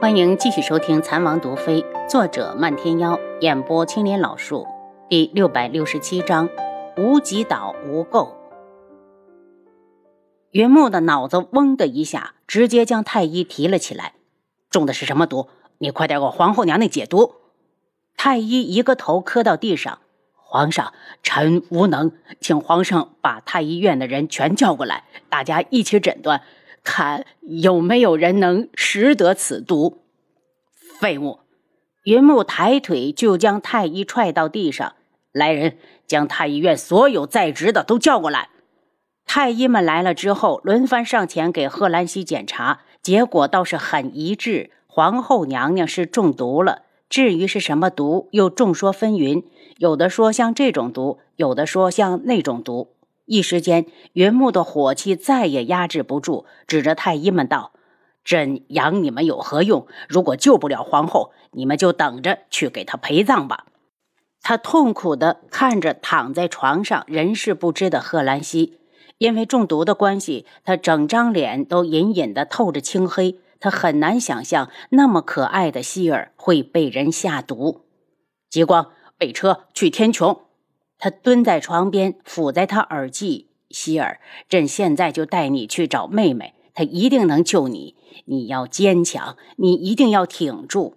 欢迎继续收听《残王毒妃》，作者漫天妖，演播青莲老树，第六百六十七章：无极岛无垢。云木的脑子嗡的一下，直接将太医提了起来。中的是什么毒？你快点给皇后娘娘解毒！太医一个头磕到地上：“皇上，臣无能，请皇上把太医院的人全叫过来，大家一起诊断。”看有没有人能识得此毒？废物！云木抬腿就将太医踹到地上。来人，将太医院所有在职的都叫过来。太医们来了之后，轮番上前给贺兰溪检查，结果倒是很一致：皇后娘娘是中毒了。至于是什么毒，又众说纷纭，有的说像这种毒，有的说像那种毒。一时间，云木的火气再也压制不住，指着太医们道：“朕养你们有何用？如果救不了皇后，你们就等着去给她陪葬吧。”他痛苦地看着躺在床上人事不知的贺兰溪，因为中毒的关系，他整张脸都隐隐地透着青黑。他很难想象那么可爱的希儿会被人下毒。极光，备车去天穹。他蹲在床边，抚在他耳际：“希儿，朕现在就带你去找妹妹，她一定能救你。你要坚强，你一定要挺住。”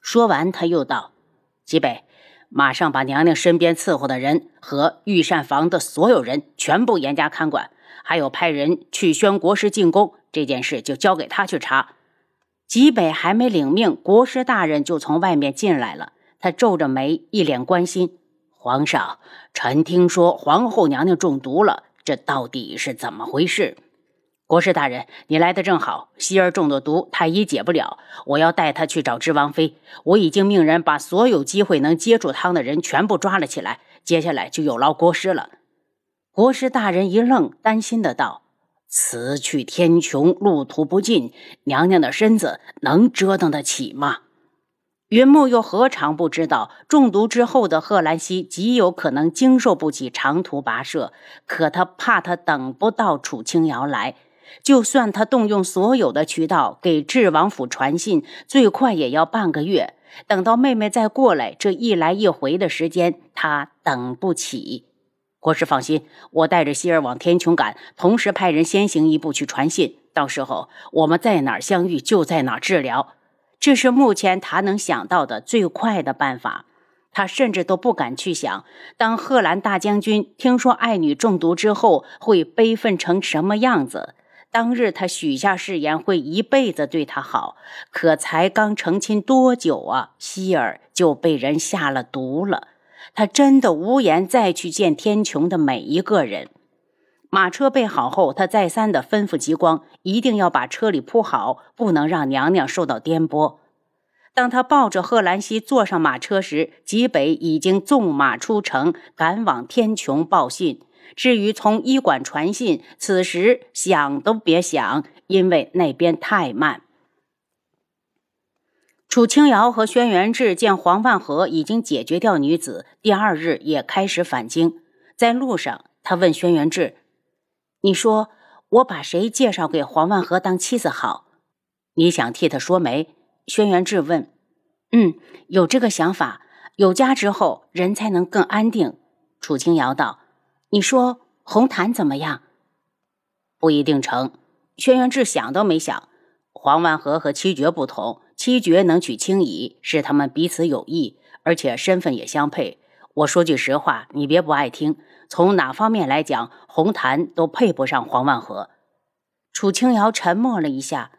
说完，他又道：“吉北，马上把娘娘身边伺候的人和御膳房的所有人全部严加看管，还有派人去宣国师进宫，这件事就交给他去查。”吉北还没领命，国师大人就从外面进来了。他皱着眉，一脸关心：“皇上，臣听说皇后娘娘中毒了，这到底是怎么回事？”国师大人，你来的正好。希儿中的毒，太医解不了，我要带她去找知王妃。我已经命人把所有机会能接触汤的人全部抓了起来，接下来就有劳国师了。国师大人一愣，担心的道：“此去天穹，路途不尽，娘娘的身子能折腾得起吗？”云木又何尝不知道，中毒之后的贺兰溪极有可能经受不起长途跋涉。可他怕他等不到楚清瑶来，就算他动用所有的渠道给智王府传信，最快也要半个月。等到妹妹再过来，这一来一回的时间，他等不起。国师放心，我带着希儿往天穹赶，同时派人先行一步去传信。到时候我们在哪儿相遇，就在哪儿治疗。这是目前他能想到的最快的办法，他甚至都不敢去想，当贺兰大将军听说爱女中毒之后会悲愤成什么样子。当日他许下誓言，会一辈子对她好，可才刚成亲多久啊，希儿就被人下了毒了。他真的无颜再去见天穹的每一个人。马车备好后，他再三的吩咐极光，一定要把车里铺好，不能让娘娘受到颠簸。当他抱着贺兰溪坐上马车时，吉北已经纵马出城，赶往天穹报信。至于从医馆传信，此时想都别想，因为那边太慢。楚清瑶和轩辕志见黄万和已经解决掉女子，第二日也开始返京。在路上，他问轩辕志。你说我把谁介绍给黄万和当妻子好？你想替他说媒？轩辕志问。嗯，有这个想法。有家之后，人才能更安定。楚清瑶道。你说红檀怎么样？不一定成。轩辕志想都没想。黄万和和七绝不同，七绝能娶青怡，是他们彼此有意，而且身份也相配。我说句实话，你别不爱听。从哪方面来讲，红檀都配不上黄万和。楚清瑶沉默了一下，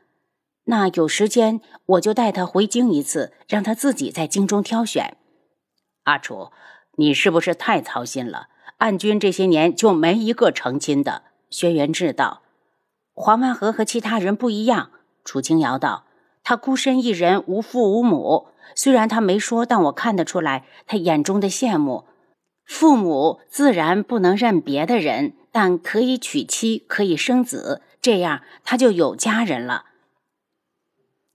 那有时间我就带他回京一次，让他自己在京中挑选。阿楚，你是不是太操心了？暗军这些年就没一个成亲的。轩辕志道，黄万和和其他人不一样。楚清瑶道，他孤身一人，无父无母。虽然他没说，但我看得出来，他眼中的羡慕。父母自然不能认别的人，但可以娶妻，可以生子，这样他就有家人了。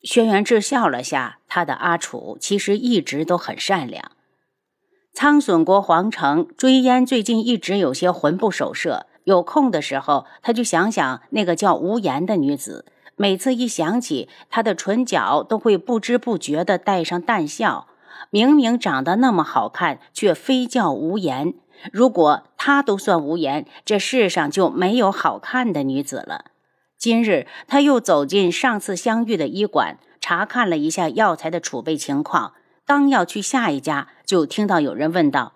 轩辕志笑了下，他的阿楚其实一直都很善良。苍隼国皇城，追烟最近一直有些魂不守舍，有空的时候他就想想那个叫无言的女子。每次一想起，他的唇角都会不知不觉地带上淡笑。明明长得那么好看，却非叫无颜。如果她都算无颜，这世上就没有好看的女子了。今日他又走进上次相遇的医馆，查看了一下药材的储备情况，刚要去下一家，就听到有人问道：“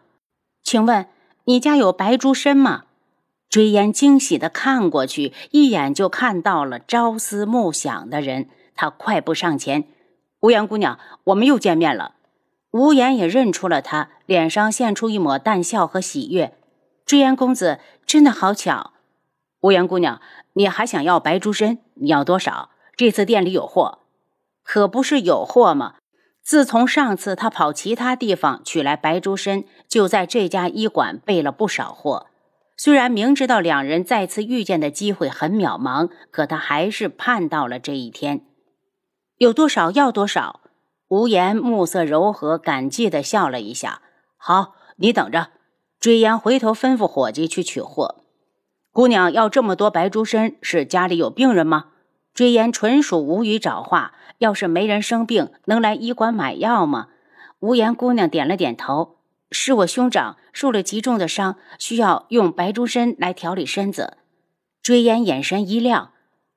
请问你家有白竹参吗？”追烟惊喜地看过去，一眼就看到了朝思暮想的人。他快步上前：“无言姑娘，我们又见面了。”无言也认出了他，脸上现出一抹淡笑和喜悦。追烟公子，真的好巧。无言姑娘，你还想要白竹参？你要多少？这次店里有货，可不是有货吗？自从上次他跑其他地方取来白竹参，就在这家医馆备了不少货。虽然明知道两人再次遇见的机会很渺茫，可他还是盼到了这一天。有多少要多少。无言目色柔和，感激地笑了一下。好，你等着。追烟回头吩咐伙计去取货。姑娘要这么多白竹参，是家里有病人吗？追烟纯属无语找话。要是没人生病，能来医馆买药吗？无言姑娘点了点头。是我兄长受了极重的伤，需要用白竹参来调理身子。追烟眼神一亮，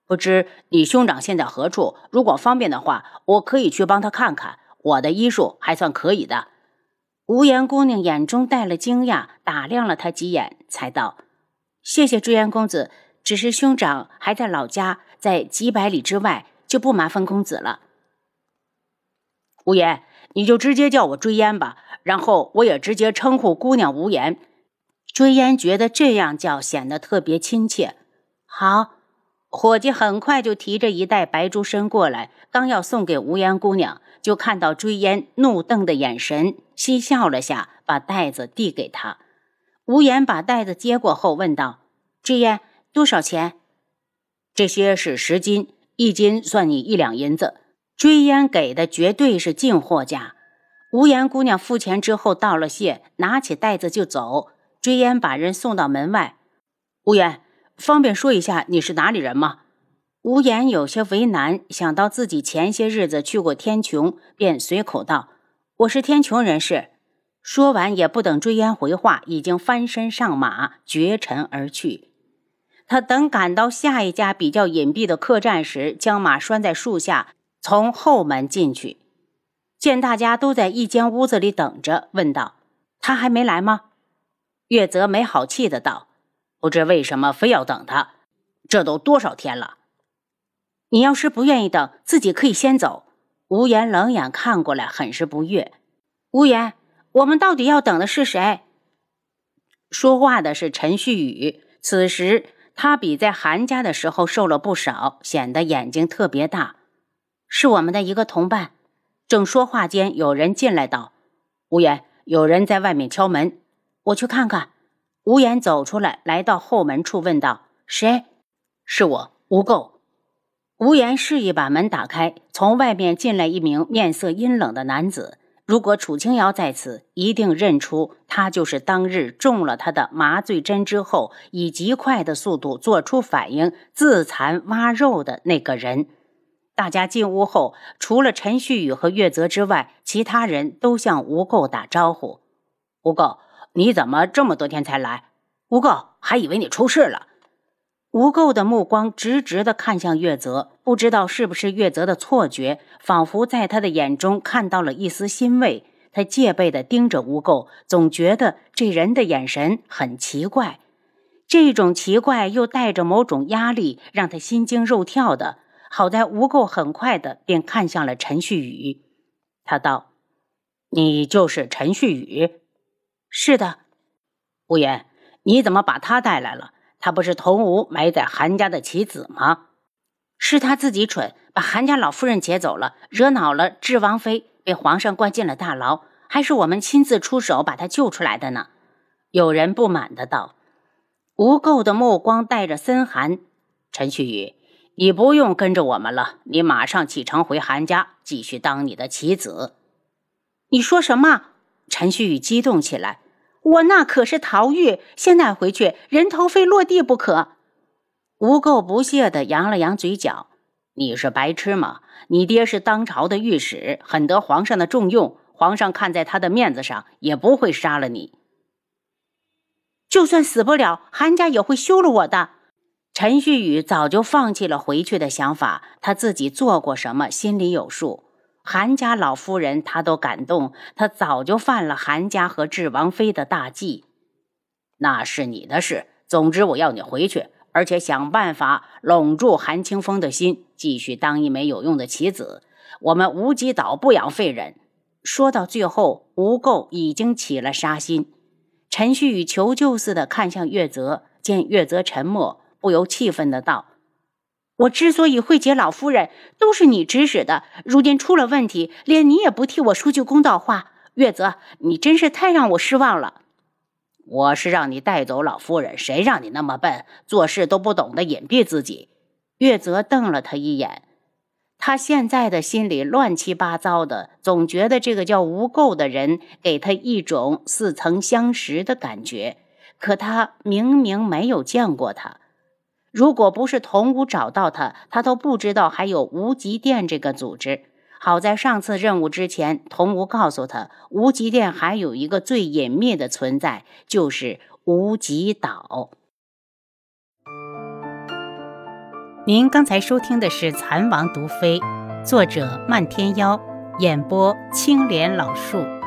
不知你兄长现在何处？如果方便的话，我可以去帮他看看。我的医术还算可以的。无言姑娘眼中带了惊讶，打量了他几眼，才道：“谢谢追烟公子，只是兄长还在老家，在几百里之外，就不麻烦公子了。”无言，你就直接叫我追烟吧。然后我也直接称呼姑娘无言。追烟觉得这样叫显得特别亲切。好，伙计很快就提着一袋白竹参过来，刚要送给无言姑娘，就看到追烟怒瞪的眼神，嬉笑了下，把袋子递给他。无言把袋子接过后问道：“追烟多少钱？”这些是十斤，一斤算你一两银子。追烟给的绝对是进货价。无言姑娘付钱之后道了谢，拿起袋子就走。追烟把人送到门外。无言，方便说一下你是哪里人吗？无言有些为难，想到自己前些日子去过天穹，便随口道：“我是天穹人士。”说完也不等追烟回话，已经翻身上马，绝尘而去。他等赶到下一家比较隐蔽的客栈时，将马拴在树下，从后门进去。见大家都在一间屋子里等着，问道：“他还没来吗？”月泽没好气的道：“不知为什么非要等他，这都多少天了。你要是不愿意等，自己可以先走。”无言冷眼看过来，很是不悦。无言，我们到底要等的是谁？说话的是陈旭宇。此时他比在韩家的时候瘦了不少，显得眼睛特别大。是我们的一个同伴。正说话间，有人进来道：“无言，有人在外面敲门，我去看看。”无言走出来，来到后门处，问道：“谁？”“是我，无垢。”无言示意把门打开，从外面进来一名面色阴冷的男子。如果楚清瑶在此，一定认出他就是当日中了他的麻醉针之后，以极快的速度做出反应，自残挖肉的那个人。大家进屋后，除了陈旭宇和月泽之外，其他人都向吴垢打招呼。吴垢，你怎么这么多天才来？吴垢还以为你出事了。吴垢的目光直直的看向月泽，不知道是不是月泽的错觉，仿佛在他的眼中看到了一丝欣慰。他戒备的盯着吴垢，总觉得这人的眼神很奇怪，这种奇怪又带着某种压力，让他心惊肉跳的。好在吴垢很快的便看向了陈旭宇，他道：“你就是陈旭宇？”“是的。”“无言，你怎么把他带来了？他不是同吴埋在韩家的棋子吗？”“是他自己蠢，把韩家老夫人劫走了，惹恼了智王妃，被皇上关进了大牢。还是我们亲自出手把他救出来的呢。”有人不满的道。吴垢的目光带着森寒，陈旭宇。你不用跟着我们了，你马上启程回韩家，继续当你的棋子。你说什么？陈旭宇激动起来。我那可是陶玉，现在回去人头非落地不可。吴垢不屑地扬了扬嘴角。你是白痴吗？你爹是当朝的御史，很得皇上的重用，皇上看在他的面子上，也不会杀了你。就算死不了，韩家也会休了我的。陈旭宇早就放弃了回去的想法，他自己做过什么，心里有数。韩家老夫人他都感动，他早就犯了韩家和智王妃的大忌。那是你的事。总之，我要你回去，而且想办法拢住韩清风的心，继续当一枚有用的棋子。我们无极岛不养废人。说到最后，吴垢已经起了杀心。陈旭宇求救似的看向月泽，见月泽沉默，不由气愤的道：“我之所以会结老夫人，都是你指使的。如今出了问题，连你也不替我说句公道话。月泽，你真是太让我失望了。我是让你带走老夫人，谁让你那么笨，做事都不懂得隐蔽自己？”月泽瞪了他一眼。他现在的心里乱七八糟的，总觉得这个叫吴垢的人给他一种似曾相识的感觉，可他明明没有见过他。如果不是童武找到他，他都不知道还有无极殿这个组织。好在上次任务之前，童武告诉他，无极殿还有一个最隐秘的存在，就是无极岛。您刚才收听的是《蚕王毒妃》，作者漫天妖，演播青莲老树。